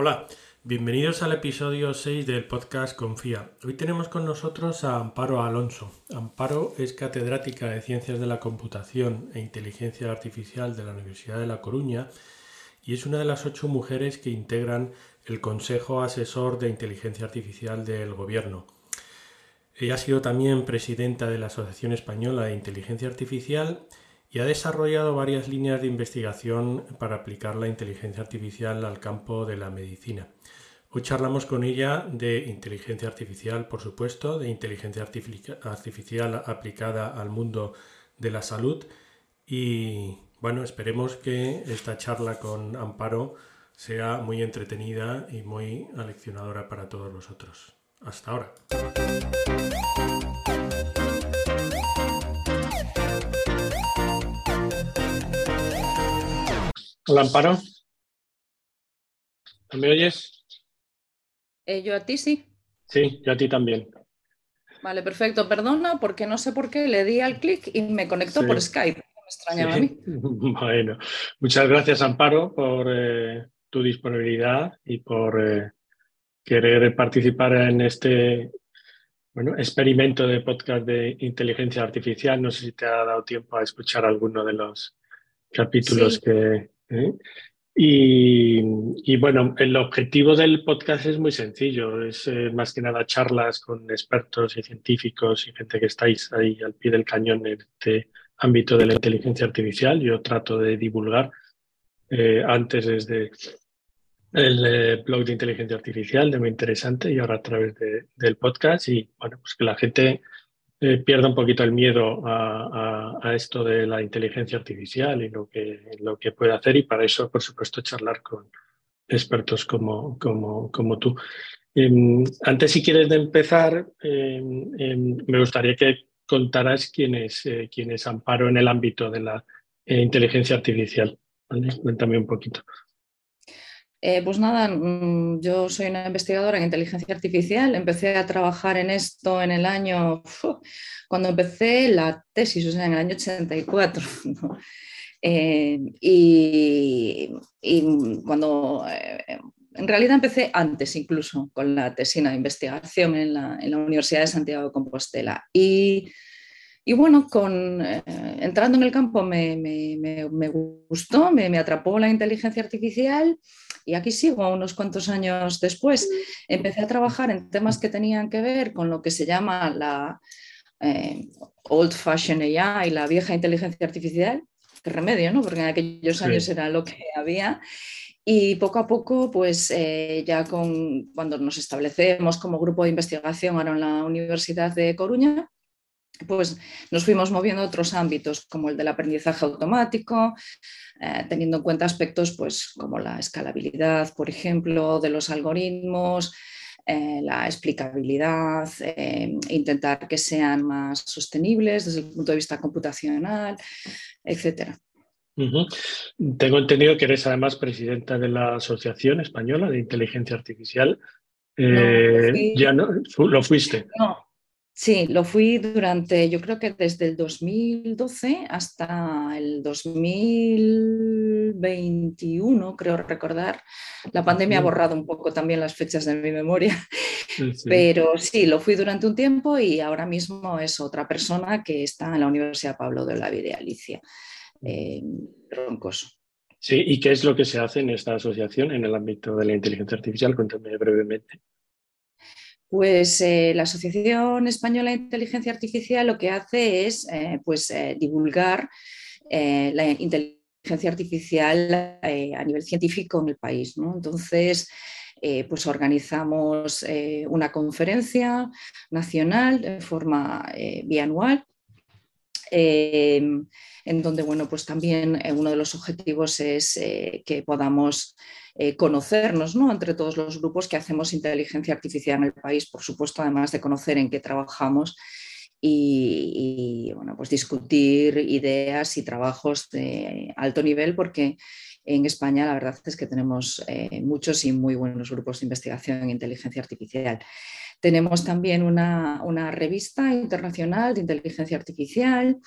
Hola, bienvenidos al episodio 6 del podcast Confía. Hoy tenemos con nosotros a Amparo Alonso. Amparo es catedrática de Ciencias de la Computación e Inteligencia Artificial de la Universidad de La Coruña y es una de las ocho mujeres que integran el Consejo Asesor de Inteligencia Artificial del Gobierno. Ella ha sido también presidenta de la Asociación Española de Inteligencia Artificial ha desarrollado varias líneas de investigación para aplicar la inteligencia artificial al campo de la medicina. Hoy charlamos con ella de inteligencia artificial, por supuesto, de inteligencia artificial aplicada al mundo de la salud y bueno, esperemos que esta charla con Amparo sea muy entretenida y muy aleccionadora para todos vosotros. Hasta ahora. Hola, Amparo. ¿Me oyes? Eh, yo a ti sí. Sí, yo a ti también. Vale, perfecto. Perdona porque no sé por qué le di al clic y me conectó por Skype. Me extrañaba a mí. Bueno, muchas gracias, Amparo, por eh, tu disponibilidad y por eh, querer participar en este bueno, experimento de podcast de inteligencia artificial. No sé si te ha dado tiempo a escuchar alguno de los capítulos que, ¿eh? Y, bueno, el objetivo del podcast es muy sencillo, es eh, más que nada charlas con expertos y científicos y gente que estáis ahí al pie del cañón en este ámbito de la inteligencia artificial. Yo trato de divulgar eh, antes desde el blog de inteligencia artificial, de muy interesante, y ahora a través del podcast. Y bueno, pues que la gente eh, pierda un poquito el miedo a, esto de la inteligencia artificial y lo que, lo que puede hacer y para eso, por supuesto, charlar con expertos como, como, como tú. Em, antes, si quieres de empezar, em, em, me gustaría que contaras quién es, eh, quién es Amparo en el ámbito de la eh, inteligencia artificial. Cuéntame un poquito. Eh, pues nada, mm, yo soy una investigadora en inteligencia artificial. Empecé a trabajar en esto en el año, cuando empecé la tesis, o sea, en el año 84. Eh, y, cuando, eh, en realidad empecé antes incluso con la tesina de investigación en la, Universidad de Santiago de Compostela. Y, bueno, con, entrando en el campo me, gustó, me, atrapó la inteligencia artificial y aquí sigo unos cuantos años después. Empecé a trabajar en temas que tenían que ver con lo que se llama la eh, old fashion AI, la vieja inteligencia artificial. Qué remedio, ¿no? Porque en aquellos años era lo que había. Y poco a poco, pues eh, ya con, cuando nos establecemos como grupo de investigación ahora en la Universidad de Coruña, pues nos fuimos moviendo a otros ámbitos como el del aprendizaje automático, eh, teniendo en cuenta aspectos pues, como la escalabilidad, por ejemplo, de los algoritmos, eh, la explicabilidad, eh, intentar que sean más sostenibles desde el punto de vista computacional, etc. Tengo entendido que eres además presidenta de la Asociación Española de Inteligencia Artificial. ya no, lo fuiste. No, Sí, lo fui durante, yo creo que desde el 2012 hasta el 2021, creo recordar. La pandemia ha borrado un poco también las fechas de mi memoria, pero sí, lo fui durante un tiempo y ahora mismo es otra persona que está en la Universidad Pablo de la Vida Alicia, Roncoso. Sí, ¿y qué es lo que se hace en esta asociación en el ámbito de la inteligencia artificial? Cuéntame brevemente. Pues eh, la Asociación Española de Inteligencia Artificial lo que hace es eh, pues, eh, divulgar la inteligencia artificial a nivel científico en el país. Entonces, pues organizamos una conferencia nacional de forma bianual en donde bueno, pues también uno de los objetivos es que podamos eh, conocernos ¿no? entre todos los grupos que hacemos inteligencia artificial en el país, por supuesto, además de conocer en qué trabajamos y, bueno, pues discutir ideas y trabajos de alto nivel, porque en España la verdad es que tenemos eh, muchos y muy buenos grupos de investigación en inteligencia artificial. Tenemos también una, revista internacional de inteligencia artificial.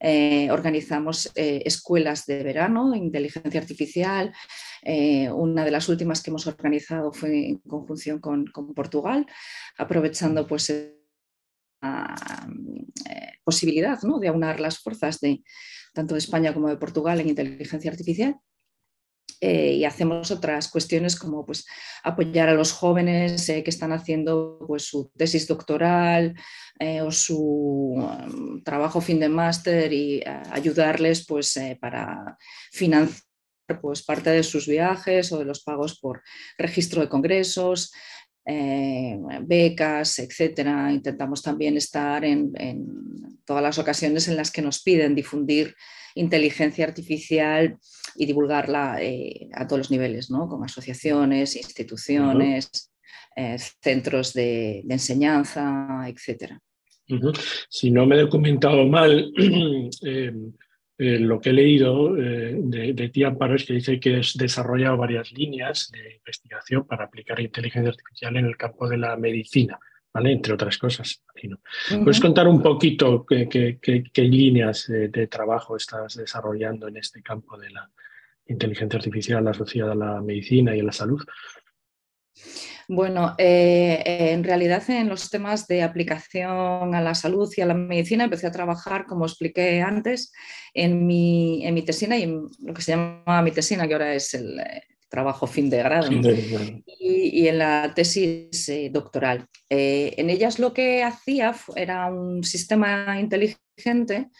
Eh, organizamos eh, escuelas de verano de inteligencia artificial. una de las últimas que hemos organizado fue en conjunción con, Portugal, aprovechando pues, la posibilidad de aunar las fuerzas de, tanto de España como de Portugal en inteligencia artificial. Eh, y hacemos otras cuestiones como pues, apoyar a los jóvenes eh, que están haciendo pues, su tesis doctoral eh, o su um, trabajo fin de máster y ayudarles pues, para financiar pues, parte de sus viajes o de los pagos por registro de congresos, becas, etcétera. Intentamos también estar en, todas las ocasiones en las que nos piden difundir inteligencia artificial y divulgarla eh, a todos los niveles, ¿no? con asociaciones, instituciones, eh, centros de, enseñanza, etc. Si no me he documentado mal, em, eh, lo que he leído de, de ti, Amparo, es que dice que has desarrollado varias líneas de investigación para aplicar inteligencia artificial en el campo de la medicina. Entre otras cosas. ¿Puedes contar un poquito qué, líneas de, trabajo estás desarrollando en este campo de la inteligencia artificial asociada a la medicina y a la salud? Bueno, eh, en realidad en los temas de aplicación a la salud y a la medicina empecé a trabajar, como expliqué antes, en mi, en mi tesina y en lo que se llama mi tesina, que ahora es el, trabajo fin de grado, y, en la tesis eh, doctoral. Eh, en ellas lo que hacía era un sistema inteligente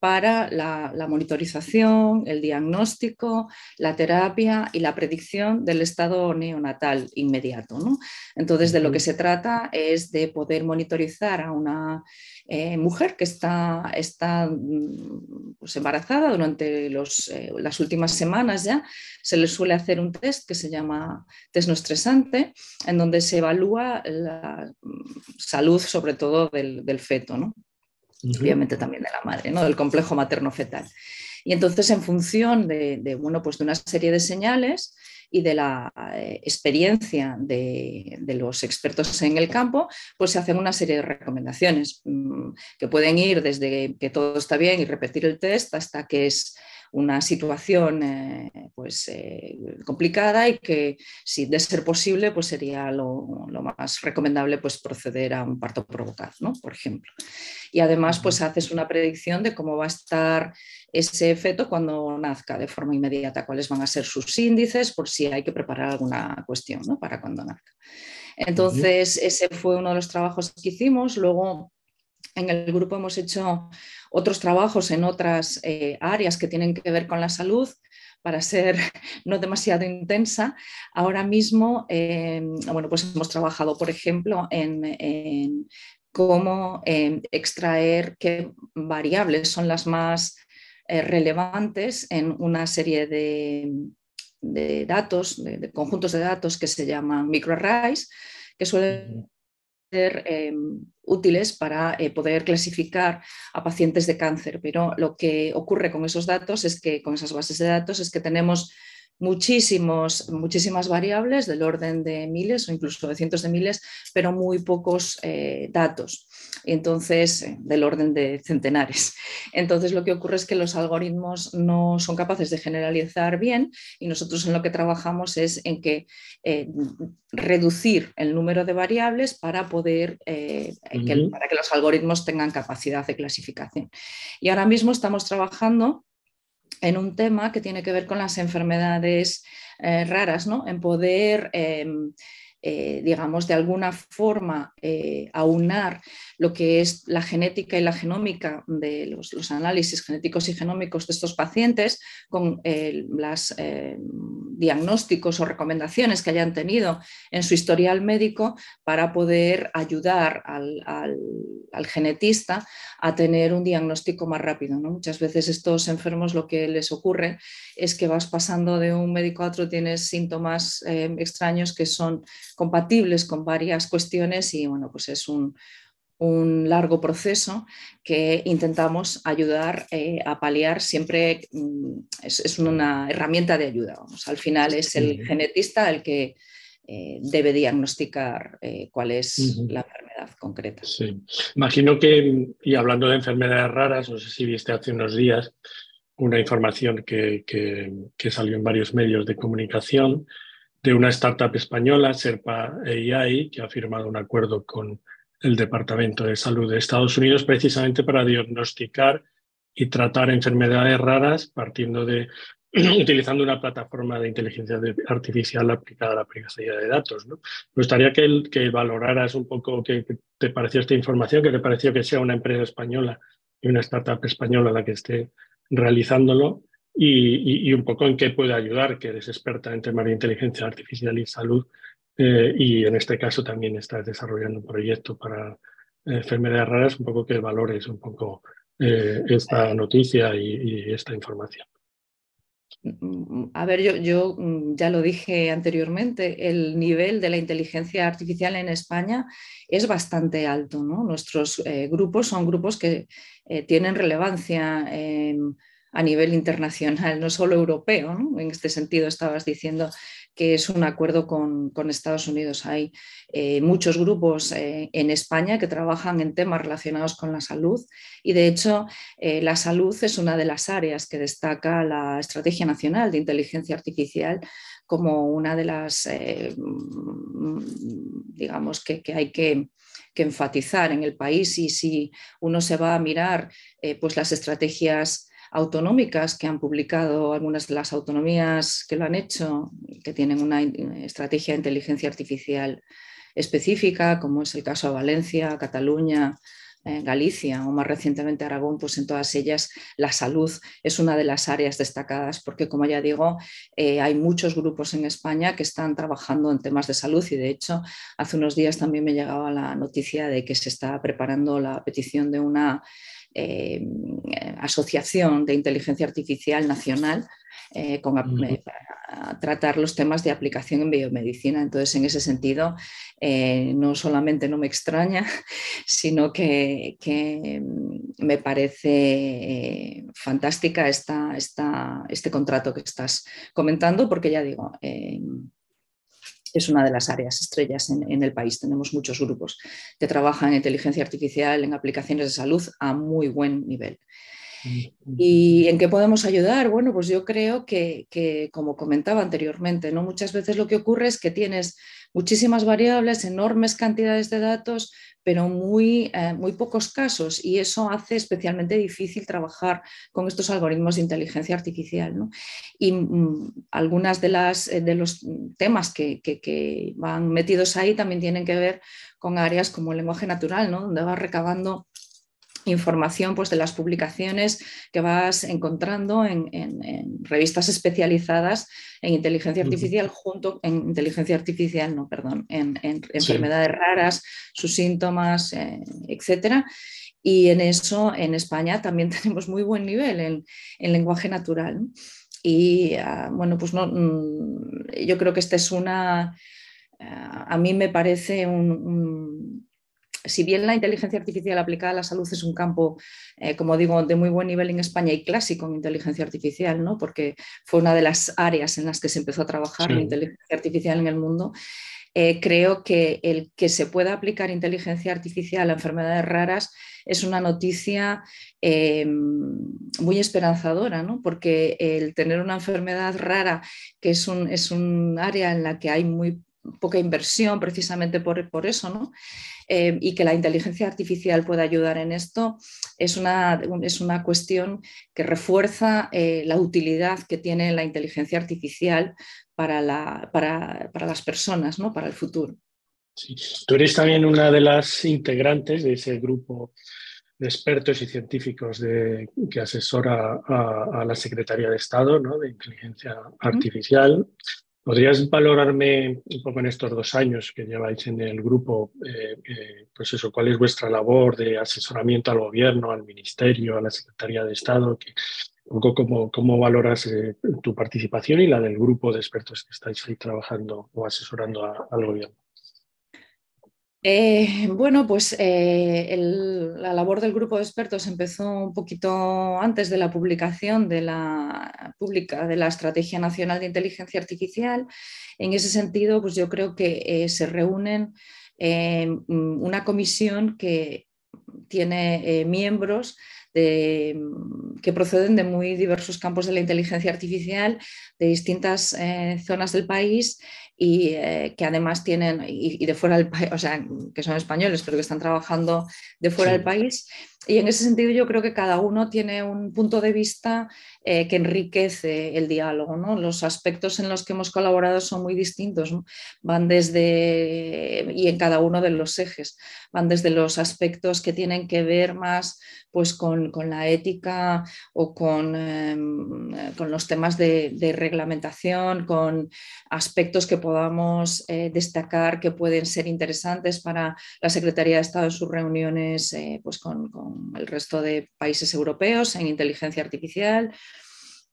para la, monitorización, el diagnóstico, la terapia y la predicción del estado neonatal inmediato. Entonces, de lo que se trata es de poder monitorizar a una eh, mujer que está, está mm, pues, embarazada durante los, eh, las últimas semanas ya. Se le suele hacer un test que se llama test no estresante, en donde se evalúa la mm, salud, sobre todo del, del feto. ¿no? Obviamente también de la madre, ¿no? del complejo materno-fetal. Y entonces, en función de, bueno, pues de una serie de señales y de la eh, experiencia de, los expertos en el campo, pues se hacen una serie de recomendaciones mm, que pueden ir desde que todo está bien y repetir el test hasta que es una situación eh, pues, eh, complicada y que si de ser posible pues sería lo, más recomendable pues proceder a un parto provocado, ¿no? por ejemplo. Y además pues haces una predicción de cómo va a estar ese feto cuando nazca de forma inmediata, cuáles van a ser sus índices por si hay que preparar alguna cuestión ¿no? para cuando nazca. Entonces, ese fue uno de los trabajos que hicimos. Luego, en el grupo hemos hecho otros trabajos en otras eh, áreas que tienen que ver con la salud para ser no demasiado intensa. Ahora mismo, eh, bueno, pues hemos trabajado, por ejemplo, en, cómo eh, extraer qué variables son las más relevantes en una serie de, datos, de, conjuntos de datos que se llaman microarrays, que suelen ser em, útiles para eh, poder clasificar a pacientes de cáncer, pero lo que ocurre con esos datos es que, con esas bases de datos, es que tenemos muchísimos, muchísimas variables del orden de miles o incluso de cientos de miles, pero muy pocos eh, datos. Entonces, eh, del orden de centenares. Entonces, lo que ocurre es que los algoritmos no son capaces de generalizar bien y nosotros en lo que trabajamos es en que eh, reducir el número de variables para poder para que los algoritmos tengan capacidad de clasificación. Y ahora mismo estamos trabajando en un tema que tiene que ver con las enfermedades eh, raras, ¿no? en poder em, eh, digamos, de alguna forma eh, aunar lo que es la genética y la genómica de los, análisis genéticos y genómicos de estos pacientes con los diagnósticos o recomendaciones que hayan tenido en su historial médico para poder ayudar al, genetista a tener un diagnóstico más rápido. Muchas veces estos enfermos lo que les ocurre es que vas pasando de un médico a otro, tienes síntomas extraños que son compatibles con varias cuestiones y bueno, pues es un, un largo proceso que intentamos ayudar eh, a paliar siempre, mm, es, una herramienta de ayuda. Al final es el genetista el que eh, debe diagnosticar eh, cuál es la enfermedad concreta. Sí. Imagino que, y hablando de enfermedades raras, no sé si viste hace unos días una información que, que salió en varios medios de comunicación de una startup española, Serpa AI, que ha firmado un acuerdo con el Departamento de Salud de Estados Unidos precisamente para diagnosticar y tratar enfermedades raras partiendo de utilizando una plataforma de inteligencia artificial aplicada a la privacidad de datos. Me gustaría que, que valoraras un poco qué te pareció esta información, que te pareció que sea una empresa española y una startup española la que esté realizándolo y, un poco en qué puede ayudar, que eres experta en temas de inteligencia artificial y salud eh, y en este caso también estás desarrollando un proyecto para eh, enfermedades raras, un poco que valores un poco eh, esta noticia y, esta información. A ver, yo, yo, mm, ya lo dije anteriormente, el nivel de la inteligencia artificial en España es bastante alto. ¿no? Nuestros grupos son grupos que tienen relevancia a nivel internacional, no solo europeo. En este sentido, estabas diciendo que es un acuerdo con, Estados Unidos. Hay eh, muchos grupos eh, en España que trabajan en temas relacionados con la salud y de hecho eh, la salud es una de las áreas que destaca la Estrategia Nacional de Inteligencia Artificial como una de las, digamos, que, hay que, enfatizar en el país y si uno se va a mirar pues las estrategias autonómicas que han publicado algunas de las autonomías que lo han hecho, que tienen una estrategia de inteligencia artificial específica, como es el caso de Valencia, Cataluña, eh, Galicia o más recientemente Aragón, pues en todas ellas la salud es una de las áreas destacadas porque, como ya digo, eh, hay muchos grupos en España que están trabajando en temas de salud y, de hecho, hace unos días también me llegaba la noticia de que se está preparando la petición de una eh, asociación de Inteligencia Artificial Nacional eh, eh, para tratar los temas de aplicación en biomedicina. Entonces, en ese sentido, no solamente no me extraña, sino que, me parece fantástica esta, este contrato que estás comentando, porque ya digo, es una de las áreas estrellas en, el país. Tenemos muchos grupos que trabajan en inteligencia artificial, en aplicaciones de salud a muy buen nivel. ¿Y en qué podemos ayudar? Bueno, pues yo creo que, que, como comentaba anteriormente, ¿no? muchas veces lo que ocurre es que tienes muchísimas variables, enormes cantidades de datos, pero muy, eh, muy pocos casos y eso hace especialmente difícil trabajar con estos algoritmos de inteligencia artificial. Y mm, algunas de, eh, de los temas que, que, van metidos ahí también tienen que ver con áreas como el lenguaje natural, ¿no? donde va recabando información pues, de las publicaciones que vas encontrando en, revistas especializadas en inteligencia artificial, junto en inteligencia artificial, no, perdón, en, enfermedades raras, sus síntomas, eh, etcétera. Y en eso, en España, también tenemos muy buen nivel en, lenguaje natural. Y ah, bueno, pues no, mm, yo creo que esta es una, ah, a mí me parece un si bien la inteligencia artificial aplicada a la salud es un campo, eh, como digo, de muy buen nivel en España y clásico en inteligencia artificial, ¿no? porque fue una de las áreas en las que se empezó a trabajar en inteligencia artificial en el mundo, eh, creo que el que se pueda aplicar inteligencia artificial a enfermedades raras es una noticia eh, muy esperanzadora, ¿no? porque el tener una enfermedad rara, que es un, es un área en la que hay muy poca inversión precisamente por, por eso, ¿no? Eh, y que la inteligencia artificial pueda ayudar en esto es una, es una cuestión que refuerza eh, la utilidad que tiene la inteligencia artificial para, la, para, para las personas, ¿no? para el futuro. Sí. Tú eres también una de las integrantes de ese grupo de expertos y científicos de, que asesora a, la Secretaría de Estado ¿no? de Inteligencia Artificial. ¿Podrías valorarme un poco en estos dos años que lleváis en el grupo, eh, eh, pues eso, cuál es vuestra labor de asesoramiento al gobierno, al ministerio, a la Secretaría de Estado? Que, un poco cómo, cómo valoras eh, tu participación y la del grupo de expertos que estáis ahí trabajando o asesorando al gobierno. Eh, bueno, pues eh, la labor del grupo de expertos empezó un poquito antes de la publicación de la, pública de la Estrategia Nacional de Inteligencia Artificial. En ese sentido, pues yo creo que eh, se reúnen una comisión que tiene miembros que proceden de muy diversos campos de la inteligencia artificial, de distintas zonas del país y eh, que además tienen, y, de fuera del país, o sea, que son españoles, pero que están trabajando de fuera del país. Y en ese sentido yo creo que cada uno tiene un punto de vista eh, que enriquece el diálogo. ¿no? Los aspectos en los que hemos colaborado son muy distintos, van desde, y en cada uno de los ejes, van desde los aspectos que tienen que ver más pues, con, con la ética o con, em, con los temas de, de, reglamentación, con aspectos que podamos eh, destacar que pueden ser interesantes para la Secretaría de Estado en sus reuniones eh, pues con, el resto de países europeos en inteligencia artificial.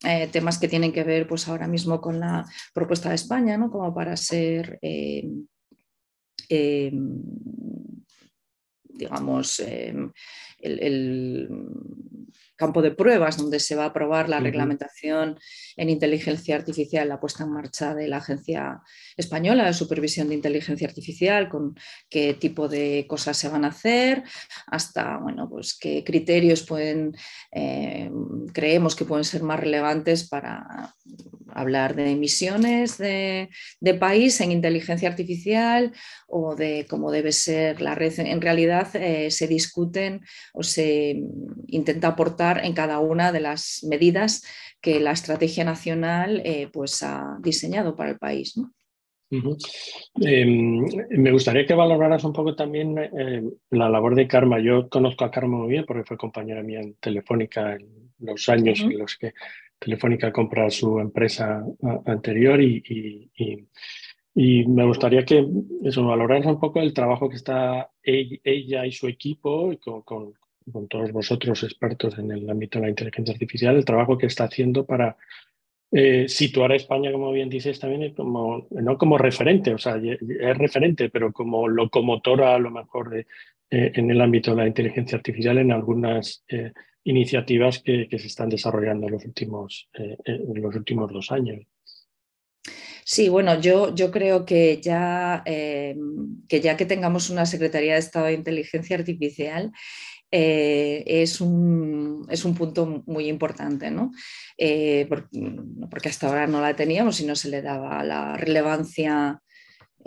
Eh, temas que tienen que ver pues ahora mismo con la propuesta de España, ¿no? como para ser digamos, el, campo de pruebas donde se va a aprobar la reglamentación en inteligencia artificial, la puesta en marcha de la Agencia Española de Supervisión de Inteligencia Artificial, con qué tipo de cosas se van a hacer, hasta bueno, pues qué criterios pueden, eh, creemos que pueden ser más relevantes para hablar de emisiones de, país en inteligencia artificial o de cómo debe ser la red. En realidad eh, se discuten o se intenta aportar en cada una de las medidas que la estrategia nacional eh, pues ha diseñado para el país. Em, me gustaría que valoraras un poco también eh, la labor de Karma. Yo conozco a Karma muy bien porque fue compañera mía en Telefónica en los años en los que Telefónica compra su empresa anterior y, y, me gustaría que eso valoraras un poco el trabajo que está ella y su equipo con, con, con todos vosotros expertos en el ámbito de la inteligencia artificial, el trabajo que está haciendo para eh, situar a España, como bien dices, también como, no como referente, o sea, es referente, pero como locomotora a lo mejor eh, en el ámbito de la inteligencia artificial en algunas eh, iniciativas que, se están desarrollando en los últimos, los últimos dos años. Sí, bueno, yo, yo creo que ya, que ya que tengamos una Secretaría de Estado de Inteligencia Artificial, eh, es, un, es, un, punto muy importante, ¿no? Eh, porque, hasta ahora no la teníamos y no se le daba la relevancia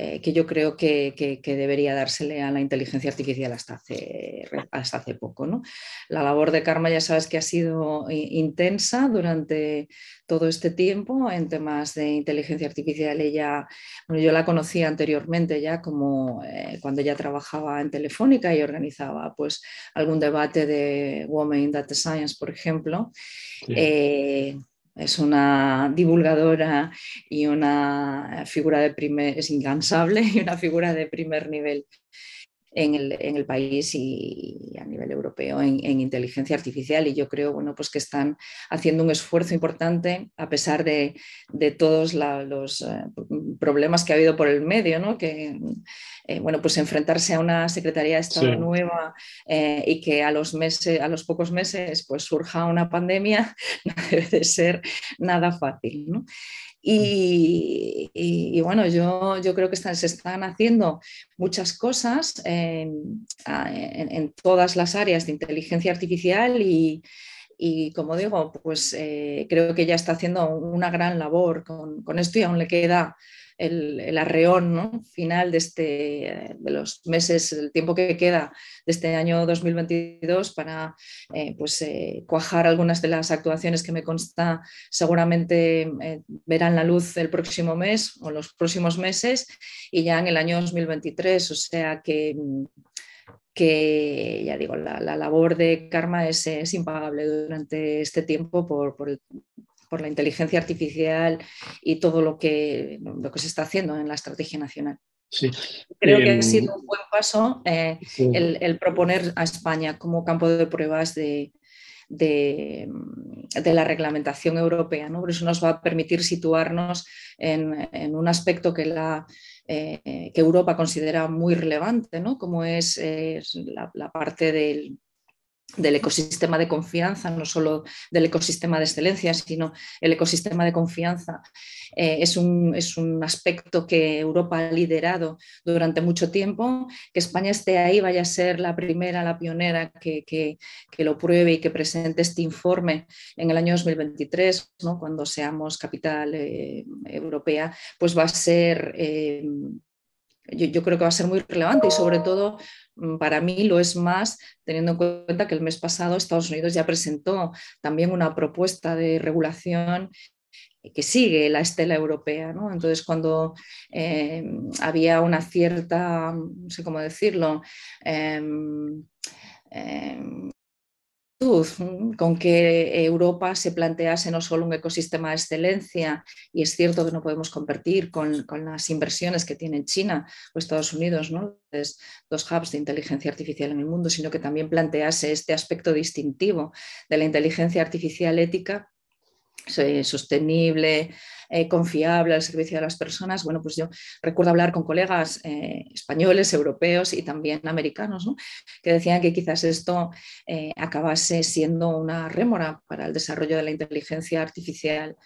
eh, que yo creo que, debería dársele a la inteligencia artificial hasta hace, hasta hace poco. ¿no? La labor de Karma ya sabes que ha sido intensa durante todo este tiempo en temas de inteligencia artificial. Ella, bueno, yo la conocía anteriormente ya como eh, cuando ella trabajaba en Telefónica y organizaba pues, algún debate de Women in Data Science, por ejemplo. Eh, es una divulgadora y una figura de primer, es incansable y una figura de primer nivel en el, país y a nivel europeo en, inteligencia artificial. Y yo creo bueno, pues que están haciendo un esfuerzo importante a pesar de, todos los eh, problemas que ha habido por el medio, ¿no? que eh, bueno, pues enfrentarse a una Secretaría de Estado nueva eh, y que a los, meses, a los pocos meses pues, surja una pandemia no debe de ser nada fácil. ¿no? Y, bueno, yo, yo, creo que se están haciendo muchas cosas en, todas las áreas de inteligencia artificial y, como digo, pues eh, creo que ya está haciendo una gran labor. Con, con esto y aún le queda el, arreón final de, este, de los meses, el tiempo que queda de este año 2022 para eh, pues, eh, cuajar algunas de las actuaciones que me consta seguramente eh, verán la luz el próximo mes o los próximos meses y ya en el año 2023. O sea que que ya digo, la, labor de Karma es, es, impagable durante este tiempo por, por el por la inteligencia artificial y todo lo que, lo que se está haciendo en la estrategia nacional. Sí. Creo que ha em, sido un buen paso eh, el, proponer a España como campo de pruebas de, de, la reglamentación europea. ¿no? Por eso nos va a permitir situarnos en, un aspecto que la que Europa considera muy relevante, ¿no? como es, la, parte del, del ecosistema de confianza, no solo del ecosistema de excelencia, sino el ecosistema de confianza. Eh, es, un, es, un, aspecto que Europa ha liderado durante mucho tiempo, que España esté ahí, vaya a ser la primera, la pionera que, que, lo pruebe y que presente este informe en el año 2023, ¿no? cuando seamos capital eh, europea, pues va a ser... Eh, yo, creo que va a ser muy relevante y sobre todo mm, para mí lo es más teniendo en cuenta que el mes pasado Estados Unidos ya presentó también una propuesta de regulación que sigue la estela europea. Entonces, cuando eh, había una cierta, no sé cómo decirlo, em, em, con que Europa se plantease no solo un ecosistema de excelencia, y es cierto que no podemos competir con, las inversiones que tienen China o Estados Unidos, ¿no? dos hubs de inteligencia artificial en el mundo, sino que también plantease este aspecto distintivo de la inteligencia artificial ética sostenible, eh, confiable al servicio de las personas. Bueno, pues yo recuerdo hablar con colegas eh, españoles, europeos y también americanos, que decían que quizás esto eh, acabase siendo una rémora para el desarrollo de la inteligencia artificial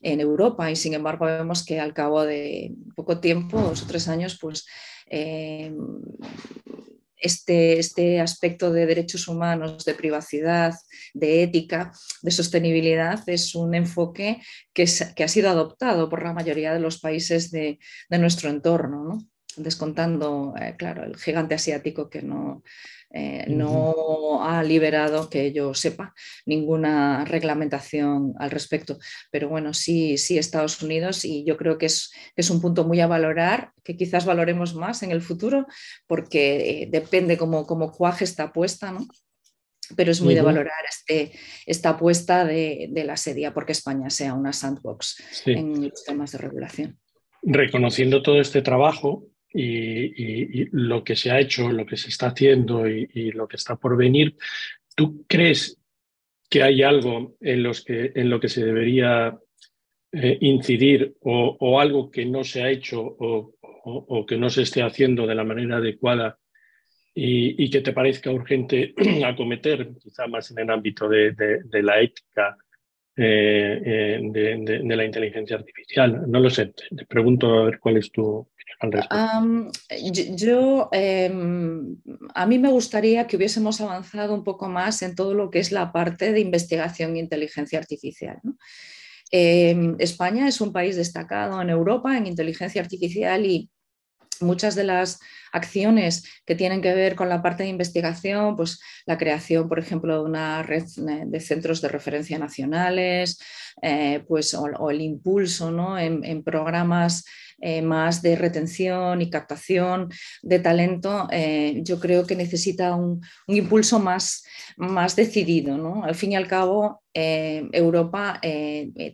en Europa y sin embargo vemos que al cabo de poco tiempo, dos o tres años, pues este, este, aspecto de derechos humanos, de privacidad, de ética, de sostenibilidad, es un enfoque que, ha sido adoptado por la mayoría de los países de, nuestro entorno, descontando, eh, claro, el gigante asiático que no, eh, no ha liberado, que yo sepa, ninguna reglamentación al respecto. Pero bueno, sí, sí Estados Unidos y yo creo que es, es un punto muy a valorar, que quizás valoremos más en el futuro, porque eh, depende cómo, cómo cuaje esta apuesta, ¿no? pero es muy de valorar este, esta apuesta de, la sedia porque España sea una sandbox en los temas de regulación. Reconociendo todo este trabajo, y, lo que se ha hecho, lo que se está haciendo y, lo que está por venir, ¿tú crees que hay algo en, los que, en lo que se debería eh, incidir o, algo que no se ha hecho o, que no se esté haciendo de la manera adecuada y, que te parezca urgente acometer, quizá más en el ámbito de, la ética eh, eh, de, la inteligencia artificial? No lo sé, te pregunto a ver cuál es tu, yo, em, a mí me gustaría que hubiésemos avanzado un poco más en todo lo que es la parte de investigación e inteligencia artificial. Em, España es un país destacado en Europa en inteligencia artificial y muchas de las acciones que tienen que ver con la parte de investigación, pues la creación, por ejemplo, de una red de centros de referencia nacionales, eh, pues, o, el impulso ¿no? en, programas eh, más de retención y captación de talento, eh, yo creo que necesita un, impulso más, más decidido. ¿no? Al fin y al cabo, eh, Europa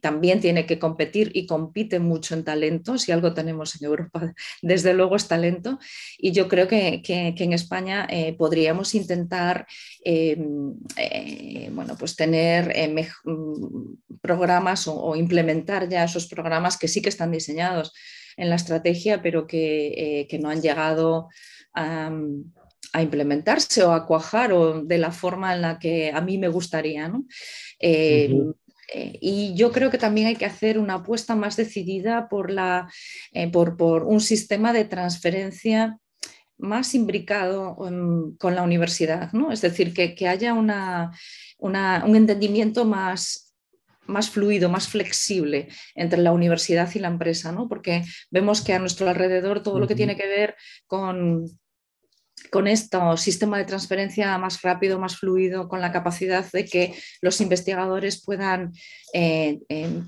también tiene que competir y compite mucho en talento. Si algo tenemos en Europa, desde luego es talento. Y yo creo que, en España podríamos intentar bueno, pues tener mm, programas o implementar ya esos programas que sí que están diseñados en la estrategia, pero que, eh, no han llegado a, implementarse o a cuajar o de la forma en la que a mí me gustaría. Eh, eh, y yo creo que también hay que hacer una apuesta más decidida por, la, por, un sistema de transferencia más imbricado con la universidad, ¿no? es decir, que, haya una, un entendimiento más más fluido, más flexible entre la universidad y la empresa, ¿no? porque vemos que a nuestro alrededor todo lo que tiene que ver con con este sistema de transferencia más rápido, más fluido, con la capacidad de que los investigadores puedan eh,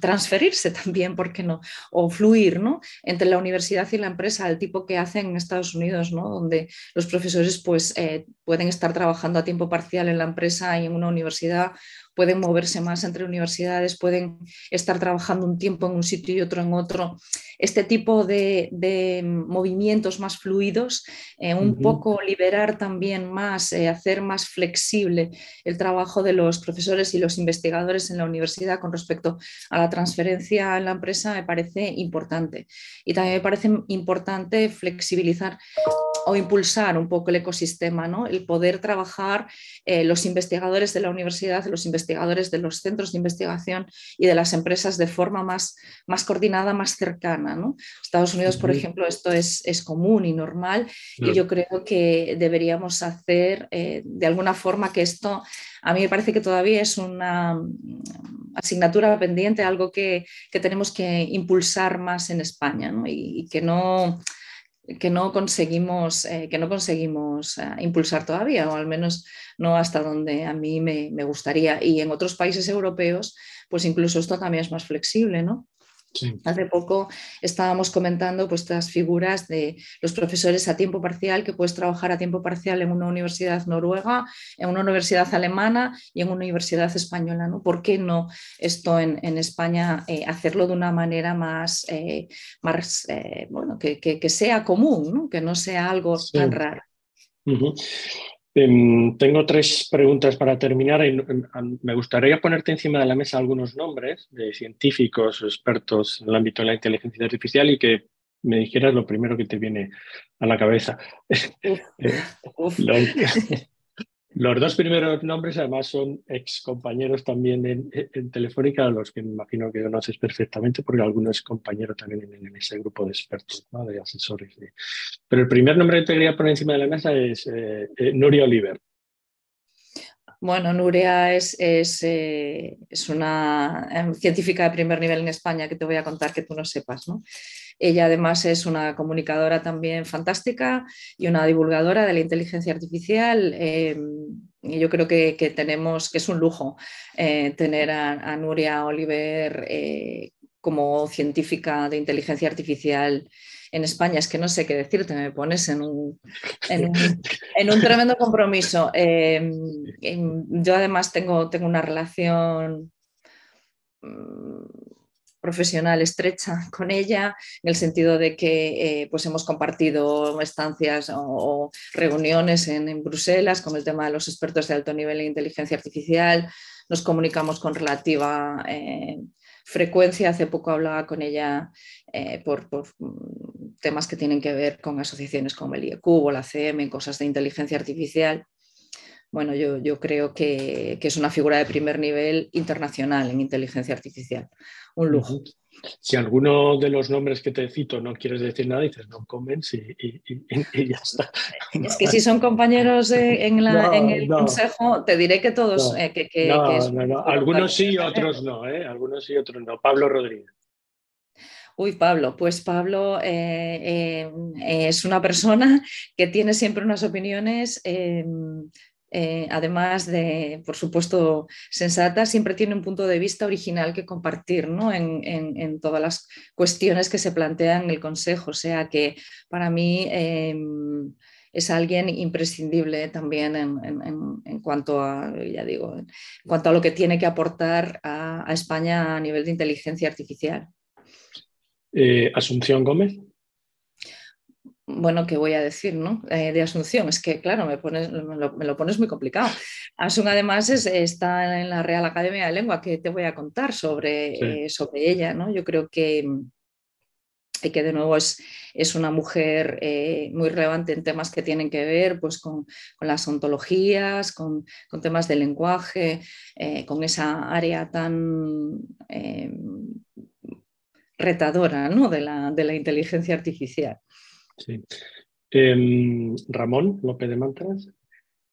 transferirse también, ¿por qué no? O fluir ¿no? entre la universidad y la empresa, el tipo que hacen en Estados Unidos, ¿no? donde los profesores pues, eh, pueden estar trabajando a tiempo parcial en la empresa y en una universidad, pueden moverse más entre universidades, pueden estar trabajando un tiempo en un sitio y otro en otro. Este tipo de, movimientos más fluidos, eh, un poco liberar también más, hacer más flexible el trabajo de los profesores y los investigadores en la universidad con respecto a la transferencia en la empresa me parece importante. Y también me parece importante flexibilizar o impulsar un poco el ecosistema, ¿no? el poder trabajar eh, los investigadores de la universidad, los investigadores de los centros de investigación y de las empresas de forma más, más coordinada, más cercana. ¿no? Estados Unidos, por ejemplo, esto es, es común y normal y yo creo que deberíamos hacer eh, de alguna forma que esto, a mí me parece que todavía es una asignatura pendiente, algo que, que tenemos que impulsar más en España ¿no? y, y que no que no conseguimos, eh, que no conseguimos eh, impulsar todavía, o al menos no hasta donde a mí me, me, gustaría. Y en otros países europeos, pues incluso esto también es más flexible, ¿no? Hace poco estábamos comentando pues, estas figuras de los profesores a tiempo parcial, que puedes trabajar a tiempo parcial en una universidad noruega, en una universidad alemana y en una universidad española. ¿no? ¿Por qué no esto en, España eh, hacerlo de una manera más, eh, más eh, bueno, que, que, sea común, ¿no? que no sea algo tan raro? Em, tengo tres preguntas para terminar. me gustaría ponerte encima de la mesa algunos nombres de científicos o expertos en el ámbito de la inteligencia artificial y que me dijeras lo primero que te viene a la cabeza. Los dos primeros nombres además son ex compañeros también en, Telefónica, a los que me imagino que conoces perfectamente, porque alguno es compañero también en, ese grupo de expertos, de asesores. Pero el primer nombre que te quería poner encima de la mesa es eh, eh, Nuria Oliver. Bueno, Nuria es, es, eh, es, una em, científica de primer nivel en España que te voy a contar que tú no sepas. ¿no? Ella además es una comunicadora también fantástica y una divulgadora de la inteligencia artificial. Y yo creo que, tenemos, que es un lujo eh, tener a, Nuria Oliver eh, como científica de inteligencia artificial en España. Es que no sé qué decirte, me pones en un, en un, tremendo compromiso. Em, em, yo además tengo, tengo una relación mm, profesional estrecha con ella, en el sentido de que eh, pues hemos compartido estancias o, reuniones en, Bruselas con el tema de los expertos de alto nivel en inteligencia artificial, nos comunicamos con relativa eh, frecuencia. Hace poco hablaba con ella eh, por, mm, temas que tienen que ver con asociaciones como el IEQ o la CM en cosas de inteligencia artificial bueno, yo, yo creo que, que, es una figura de primer nivel internacional en inteligencia artificial. Un lujo. Si alguno de los nombres que te cito no quieres decir nada, dices no comments y, y, ya está. Es que si son compañeros en, la, en, el consejo, te diré que todos. Eh, que, que, no, Algunos sí, otros no. ¿eh? Algunos sí, otros no. Pablo Rodríguez. Uy, Pablo, pues Pablo eh, eh, es una persona que tiene siempre unas opiniones eh, además de, por supuesto, sensata, siempre tiene un punto de vista original que compartir ¿no? en, todas las cuestiones que se plantean en el Consejo. O sea que para mí em, es alguien imprescindible también en, cuanto a, ya digo, en cuanto a lo que tiene que aportar a, España a nivel de inteligencia artificial. Eh, Asunción Gómez bueno, ¿qué voy a decir ¿no? Eh, de Asunción? Es que, claro, me, pones, me, lo, pones muy complicado. Asun además está en la Real Academia de Lengua, que te voy a contar sobre, eh, sobre ella. ¿no? Yo creo que, que de nuevo es, es una mujer eh, muy relevante en temas que tienen que ver pues, con, las ontologías, con, temas de lenguaje, con esa área tan retadora ¿no? de, la, de la inteligencia artificial. Sí. Em, Ramón López de Mantras.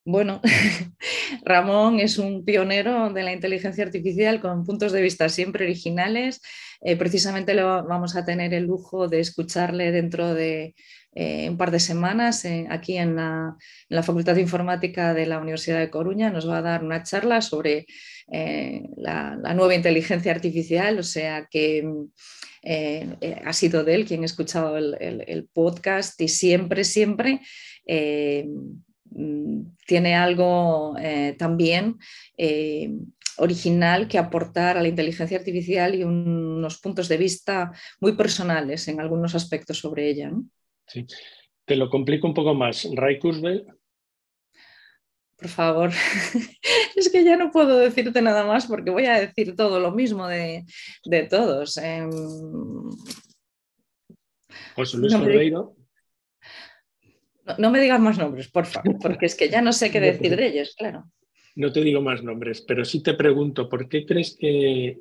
Bueno, Ramón es un pionero de la inteligencia artificial con puntos de vista siempre originales. Eh, precisamente lo, vamos a tener el lujo de escucharle dentro de eh, un par de semanas eh, aquí en la, Facultad de Informática de la Universidad de Coruña. Nos va a dar una charla sobre la, nueva inteligencia artificial, o sea que eh, eh, ha sido de él quien ha escuchado el, podcast y siempre, siempre eh, mm, tiene algo también original que aportar a la inteligencia artificial y unos puntos de vista muy personales en algunos aspectos sobre ella. Sí. Te lo complico un poco más. Ray Kurzweil por favor. es que ya no puedo decirte nada más porque voy a decir todo lo mismo de, todos. Em, José Luis no no, me digas más nombres, por favor, porque es que ya no sé qué decir de ellos, claro. No te digo más nombres, pero sí te pregunto, ¿por qué crees que,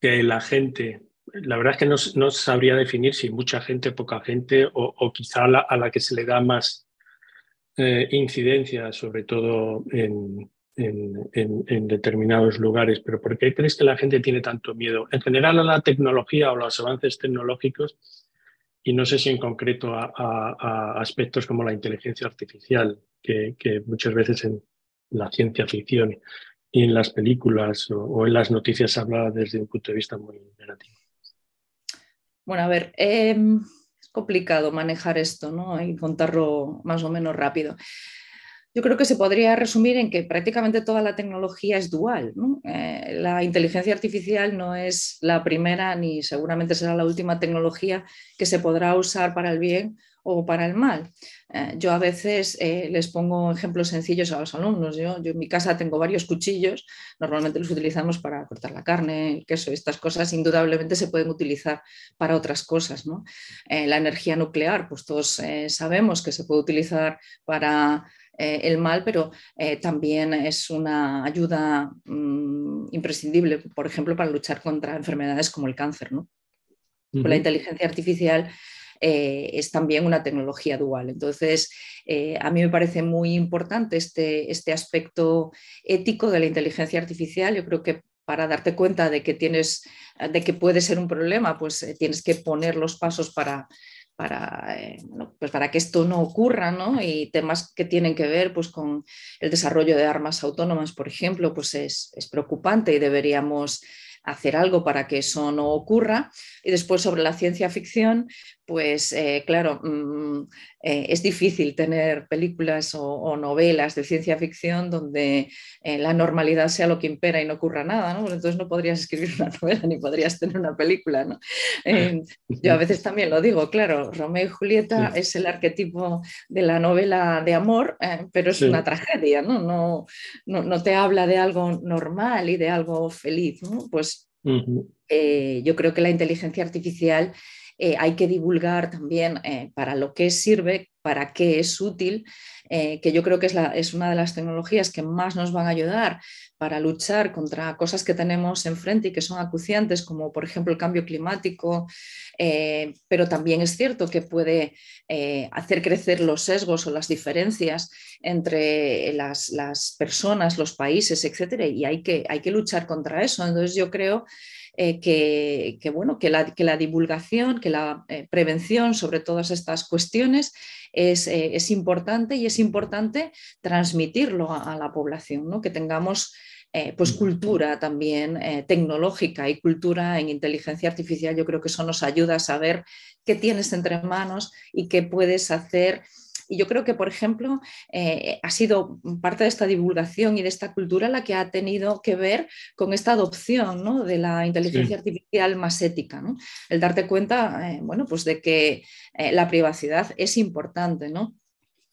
que la gente, la verdad es que no, sabría definir si mucha gente, poca gente, o, quizá a la, que se le da más eh, incidencia, sobre todo en, determinados lugares, pero ¿por qué crees que la gente tiene tanto miedo? En general a la tecnología o los avances tecnológicos y no sé si en concreto a, aspectos como la inteligencia artificial, que, muchas veces en la ciencia ficción y en las películas o, en las noticias se habla desde un punto de vista muy negativo. Bueno, a ver, em, complicado manejar esto ¿no? y contarlo más o menos rápido. Yo creo que se podría resumir en que prácticamente toda la tecnología es dual. Eh, la inteligencia artificial no es la primera ni seguramente será la última tecnología que se podrá usar para el bien o para el mal. Eh, yo a veces eh, les pongo ejemplos sencillos a los alumnos. Yo, en mi casa tengo varios cuchillos, normalmente los utilizamos para cortar la carne, el queso, estas cosas indudablemente se pueden utilizar para otras cosas. la energía nuclear, pues todos sabemos que se puede utilizar para eh, el mal, pero eh, también es una ayuda mm, imprescindible, por ejemplo, para luchar contra enfermedades como el cáncer. ¿no? La inteligencia artificial eh, es también una tecnología dual. Entonces, a mí me parece muy importante este, este aspecto ético de la inteligencia artificial. Yo creo que para darte cuenta de que tienes, de que puede ser un problema, pues tienes que poner los pasos para, para, eh, pues para que esto no ocurra, ¿no? Y temas que tienen que ver pues, con el desarrollo de armas autónomas, por ejemplo, pues es, es preocupante y deberíamos hacer algo para que eso no ocurra. Y después sobre la ciencia ficción, pues eh, claro, mm, eh, es difícil tener películas o, novelas de ciencia ficción donde eh, la normalidad sea lo que impera y no ocurra nada, ¿no? entonces no podrías escribir una novela ni podrías tener una película. ¿no? yo a veces también lo digo, claro, Romeo y Julieta es el arquetipo de la novela de amor, pero es una tragedia, ¿no? No, ¿no? no, te habla de algo normal y de algo feliz. ¿no? Pues yo creo que la inteligencia artificial eh, hay que divulgar también eh, para lo que sirve, para qué es útil, eh, que yo creo que es, una de las tecnologías que más nos van a ayudar para luchar contra cosas que tenemos enfrente y que son acuciantes, como por ejemplo el cambio climático, pero también es cierto que puede hacer crecer los sesgos o las diferencias entre las, personas, los países, etcétera, y hay que, hay que luchar contra eso. Entonces yo creo eh, que, bueno, que, la, divulgación, que la eh, prevención sobre todas estas cuestiones es, eh, es, importante y es importante transmitirlo a, la población, ¿no? que tengamos pues cultura también tecnológica y cultura en inteligencia artificial. Yo creo que eso nos ayuda a saber qué tienes entre manos y qué puedes hacer y yo creo que, por ejemplo, eh, ha sido parte de esta divulgación y de esta cultura la que ha tenido que ver con esta adopción de la inteligencia artificial más ética. El darte cuenta, eh, bueno, pues de que eh, la privacidad es importante, ¿no?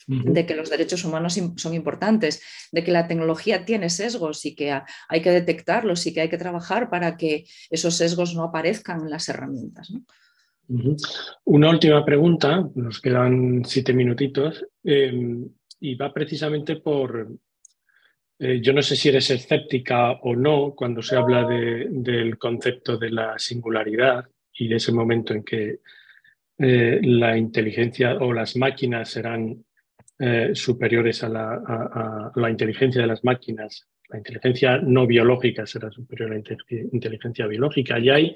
de que los derechos humanos son importantes, de que la tecnología tiene sesgos y que hay que detectarlos y que hay que trabajar para que esos sesgos no aparezcan en las herramientas. ¿no? Una última pregunta, nos quedan siete minutitos, em, y va precisamente por, eh, yo no sé si eres escéptica o no cuando se habla del concepto de la singularidad y de ese momento en que eh, la inteligencia o las máquinas serán eh, superiores a la, a la, inteligencia de las máquinas. La inteligencia no biológica será superior a la inteligencia biológica. Y hay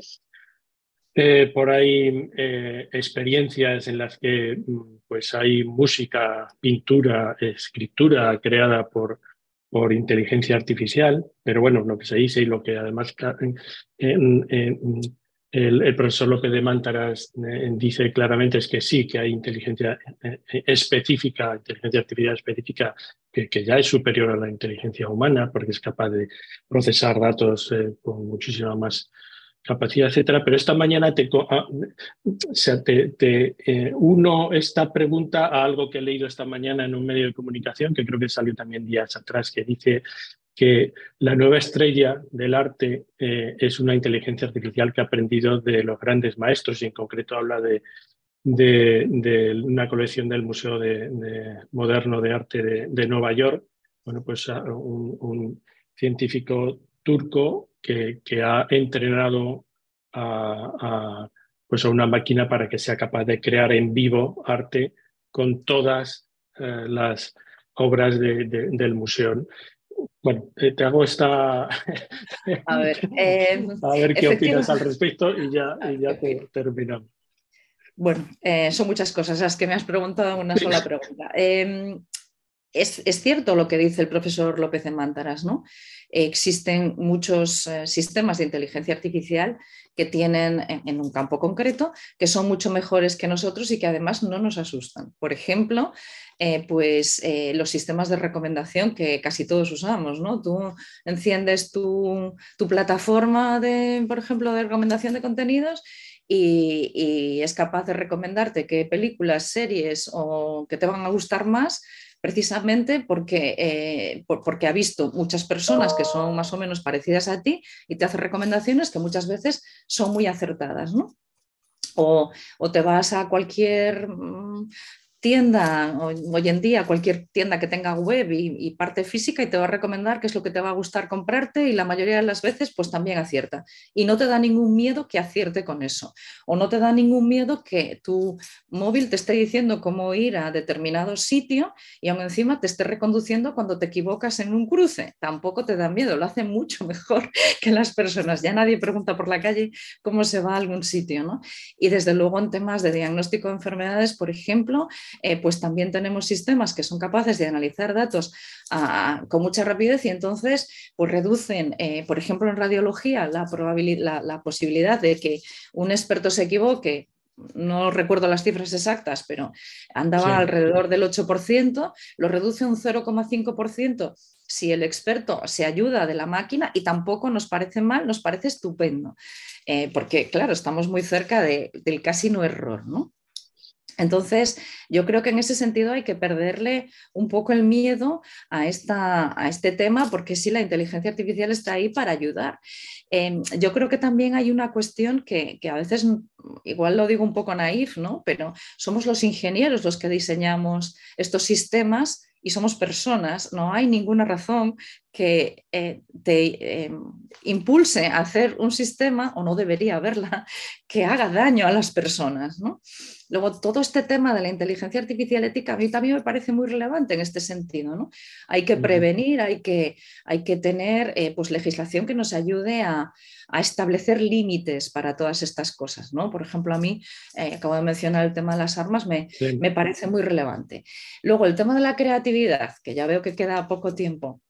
eh, por ahí eh, experiencias en las que mm, pues hay música, pintura, escritura creada por, por inteligencia artificial, pero bueno, lo que se dice y lo que además el, profesor López de Mántaras eh, dice claramente es que sí, que hay inteligencia específica, inteligencia artificial específica que, que, ya es superior a la inteligencia humana porque es capaz de procesar datos con muchísima más capacidad, etcétera. Pero esta mañana te, ah, eh, uno esta pregunta a algo que he leído esta mañana en un medio de comunicación, que creo que salió también días atrás, que dice que la nueva estrella del arte eh, es una inteligencia artificial que ha aprendido de los grandes maestros y en concreto habla de, de, una colección del Museo de, Moderno de Arte de, Nueva York. Bueno, pues ah, un, científico turco que, que ha entrenado a, pues a una máquina para que sea capaz de crear en vivo arte con todas eh, las obras del museo. Bueno, eh, te hago esta... A ver, eh, a ver qué opinas al respecto y ya, y ya terminamos. Bueno, son muchas cosas las que me has preguntado en una sola pregunta. Em, es, es, cierto lo que dice el profesor López en Mántaras, ¿no? Existen muchos eh, sistemas de inteligencia artificial que tienen en, un campo concreto, que son mucho mejores que nosotros y que además no nos asustan. Por ejemplo, eh, pues eh, los sistemas de recomendación que casi todos usamos, ¿no? Tú enciendes tu, plataforma de, por ejemplo, de recomendación de contenidos y, y, es capaz de recomendarte qué películas, series o que te van a gustar más precisamente porque, eh, porque ha visto muchas personas que son más o menos parecidas a ti y te hace recomendaciones que muchas veces son muy acertadas. ¿no? O, o, te vas a cualquier mm, tienda, hoy en día cualquier tienda que tenga web y, parte física y te va a recomendar qué es lo que te va a gustar comprarte y la mayoría de las veces pues también acierta. Y no te da ningún miedo que acierte con eso. O no te da ningún miedo que tu móvil te esté diciendo cómo ir a determinado sitio y aún encima te esté reconduciendo cuando te equivocas en un cruce. Tampoco te da miedo, lo hace mucho mejor que las personas. Ya nadie pregunta por la calle cómo se va a algún sitio. ¿no? Y desde luego en temas de diagnóstico de enfermedades, por ejemplo, eh, pues también tenemos sistemas que son capaces de analizar datos ah, con mucha rapidez y entonces pues reducen, eh, por ejemplo, en radiología la, la, posibilidad de que un experto se equivoque no recuerdo las cifras exactas, pero andaba alrededor del 8%, lo reduce un 0,5% si el experto se ayuda de la máquina y tampoco nos parece mal, nos parece estupendo, eh, porque claro, estamos muy cerca del casi no error, ¿no? Entonces, yo creo que en ese sentido hay que perderle un poco el miedo a, esta, a este tema, porque sí, la inteligencia artificial está ahí para ayudar. Em, yo creo que también hay una cuestión que, a veces, igual lo digo un poco naif, ¿no? pero somos los ingenieros los que diseñamos estos sistemas y somos personas, no hay ninguna razón que eh, te em, impulse a hacer un sistema, o no debería haberla, que haga daño a las personas. ¿no? Luego, todo este tema de la inteligencia artificial ética a mí también me parece muy relevante en este sentido. ¿no? Hay que prevenir, hay que, hay que tener eh, pues, legislación que nos ayude a, establecer límites para todas estas cosas. ¿no? Por ejemplo, a mí, eh, acabo de mencionar el tema de las armas, me, me parece muy relevante. Luego, el tema de la creatividad, que ya veo que queda poco tiempo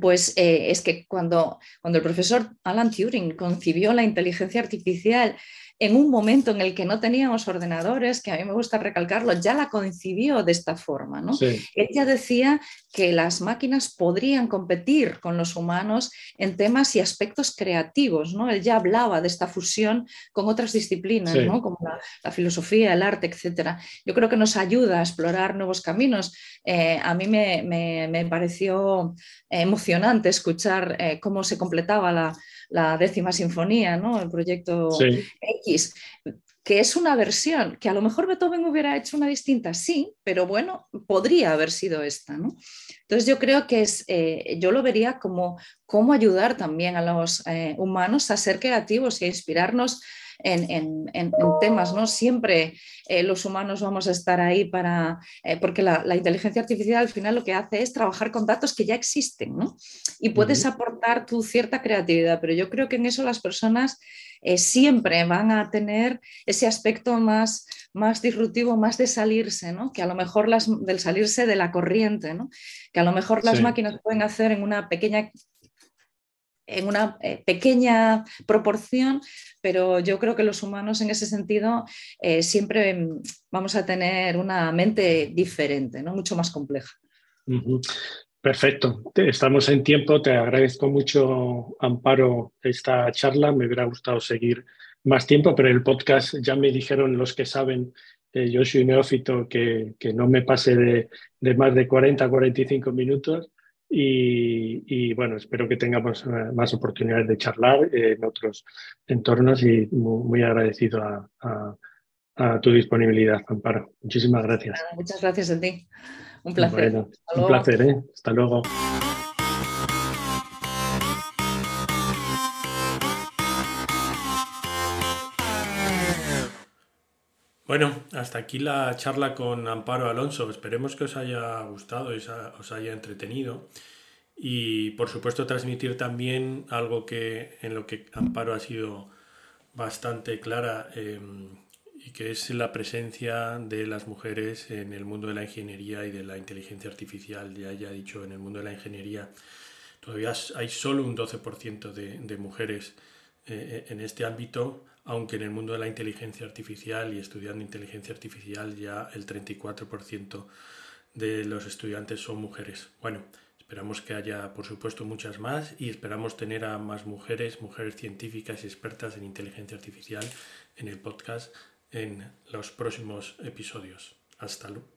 pues eh, es que cuando, cuando, el profesor Alan Turing concibió la inteligencia artificial en un momento en el que no teníamos ordenadores, que a mí me gusta recalcarlo, ya la concibió de esta forma. ¿no? Ella decía que las máquinas podrían competir con los humanos en temas y aspectos creativos. ¿no? Él ya hablaba de esta fusión con otras disciplinas, ¿no? como la, filosofía, el arte, etc. Yo creo que nos ayuda a explorar nuevos caminos. Eh, a mí me, pareció emocionante escuchar eh, cómo se completaba la, la décima sinfonía, ¿no? el proyecto X, que es una versión que a lo mejor Beethoven hubiera hecho una distinta, sí, pero bueno, podría haber sido esta. ¿no? Entonces yo creo que es, eh, yo lo vería como cómo ayudar también a los eh, humanos a ser creativos y a inspirarnos en, temas, ¿no? Siempre eh, los humanos vamos a estar ahí para, eh, porque la, inteligencia artificial al final lo que hace es trabajar con datos que ya existen, ¿no? Y puedes aportar tu cierta creatividad, pero yo creo que en eso las personas eh, siempre van a tener ese aspecto más, más disruptivo, más de salirse, ¿no? Que a lo mejor las, del salirse de la corriente, ¿no? Que a lo mejor las máquinas pueden hacer en una pequeña en una eh, pequeña proporción, pero yo creo que los humanos en ese sentido eh, siempre mm, vamos a tener una mente diferente, ¿no? mucho más compleja. Perfecto. Estamos en tiempo. Te agradezco mucho, Amparo, esta charla. Me hubiera gustado seguir más tiempo, pero el podcast ya me dijeron los que saben, eh, yo soy neófito, que, que no me pase de, de, más de 40 a 45 minutos. Y, y, bueno, espero que tengamos eh, más oportunidades de charlar en otros entornos y muy, muy agradecido a, a, a, tu disponibilidad, Amparo. Muchísimas gracias. Muchas gracias a ti. Un placer. Bueno, un placer, ¿eh? Hasta luego. Bueno, hasta aquí la charla con Amparo Alonso. Esperemos que os haya gustado y os haya entretenido. Y por supuesto transmitir también algo que en lo que Amparo ha sido bastante clara. Eh, y que es la presencia de las mujeres en el mundo de la ingeniería y de la inteligencia artificial. Ya ya he dicho, en el mundo de la ingeniería todavía hay solo un 12% de, de, mujeres eh, en este ámbito, aunque en el mundo de la inteligencia artificial y estudiando inteligencia artificial ya el 34% de los estudiantes son mujeres. Bueno, esperamos que haya, por supuesto, muchas más y esperamos tener a más mujeres, mujeres científicas y expertas en inteligencia artificial en el podcast en los próximos episodios. Hasta luego.